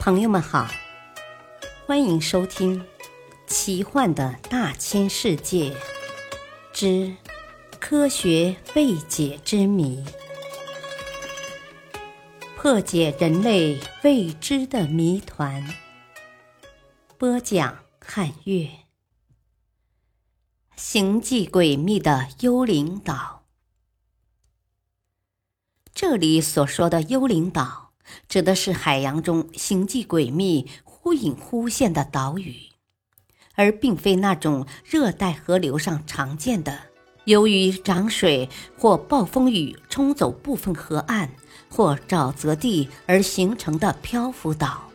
朋友们好，欢迎收听《奇幻的大千世界之科学未解之谜》，破解人类未知的谜团。播讲：汉月。行迹诡秘的幽灵岛。这里所说的幽灵岛。指的是海洋中行迹诡秘、忽隐忽现的岛屿，而并非那种热带河流上常见的由于涨水或暴风雨冲走部分河岸或沼泽地而形成的漂浮岛。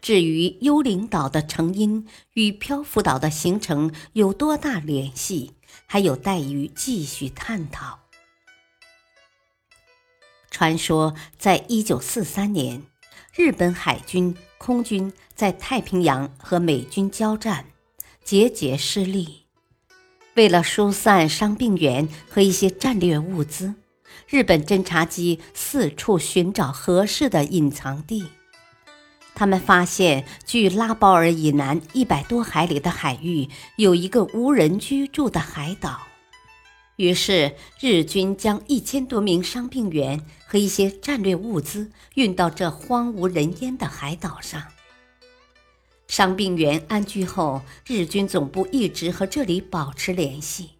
至于幽灵岛的成因与漂浮岛的形成有多大联系，还有待于继续探讨。传说，在一九四三年，日本海军、空军在太平洋和美军交战，节节失利。为了疏散伤病员和一些战略物资，日本侦察机四处寻找合适的隐藏地。他们发现，距拉包尔以南一百多海里的海域有一个无人居住的海岛。于是，日军将一千多名伤病员和一些战略物资运到这荒无人烟的海岛上。伤病员安居后，日军总部一直和这里保持联系，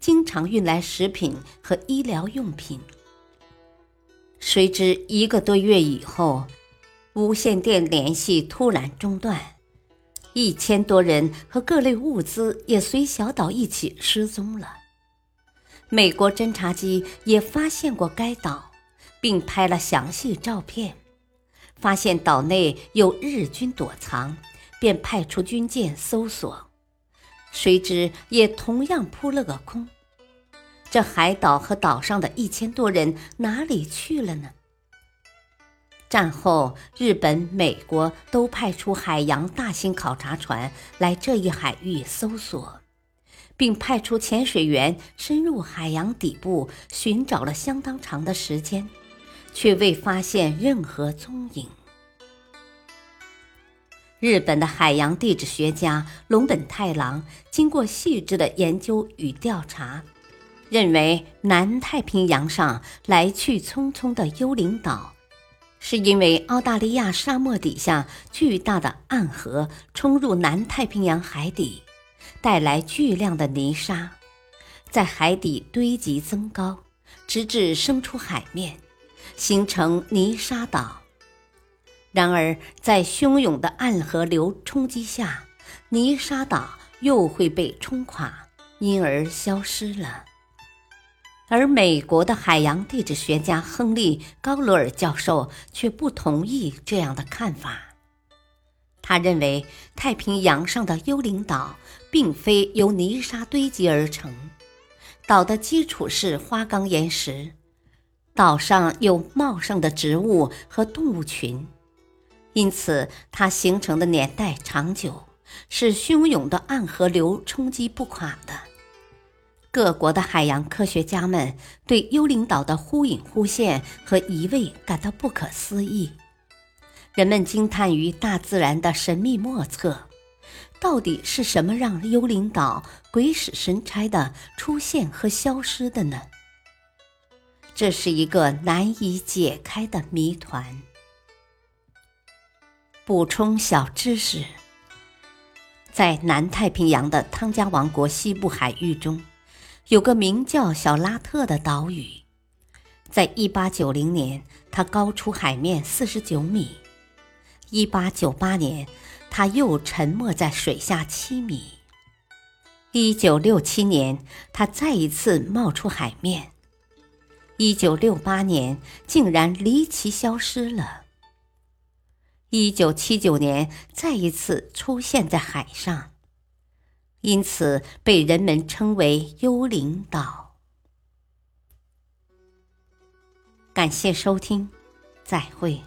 经常运来食品和医疗用品。谁知一个多月以后，无线电联系突然中断，一千多人和各类物资也随小岛一起失踪了。美国侦察机也发现过该岛，并拍了详细照片，发现岛内有日军躲藏，便派出军舰搜索，谁知也同样扑了个空。这海岛和岛上的一千多人哪里去了呢？战后，日本、美国都派出海洋大型考察船来这一海域搜索。并派出潜水员深入海洋底部寻找了相当长的时间，却未发现任何踪影。日本的海洋地质学家龙本太郎经过细致的研究与调查，认为南太平洋上来去匆匆的幽灵岛，是因为澳大利亚沙漠底下巨大的暗河冲入南太平洋海底。带来巨量的泥沙，在海底堆积增高，直至升出海面，形成泥沙岛。然而，在汹涌的暗河流冲击下，泥沙岛又会被冲垮，因而消失了。而美国的海洋地质学家亨利·高罗尔教授却不同意这样的看法。他认为太平洋上的幽灵岛并非由泥沙堆积而成，岛的基础是花岗岩石，岛上有茂盛的植物和动物群，因此它形成的年代长久，是汹涌的暗河流冲击不垮的。各国的海洋科学家们对幽灵岛的忽隐忽现和移位感到不可思议。人们惊叹于大自然的神秘莫测，到底是什么让幽灵岛鬼使神差的出现和消失的呢？这是一个难以解开的谜团。补充小知识：在南太平洋的汤加王国西部海域中，有个名叫小拉特的岛屿，在一八九零年，它高出海面四十九米。一八九八年，它又沉没在水下七米。一九六七年，它再一次冒出海面。一九六八年，竟然离奇消失了。一九七九年，再一次出现在海上，因此被人们称为“幽灵岛”。感谢收听，再会。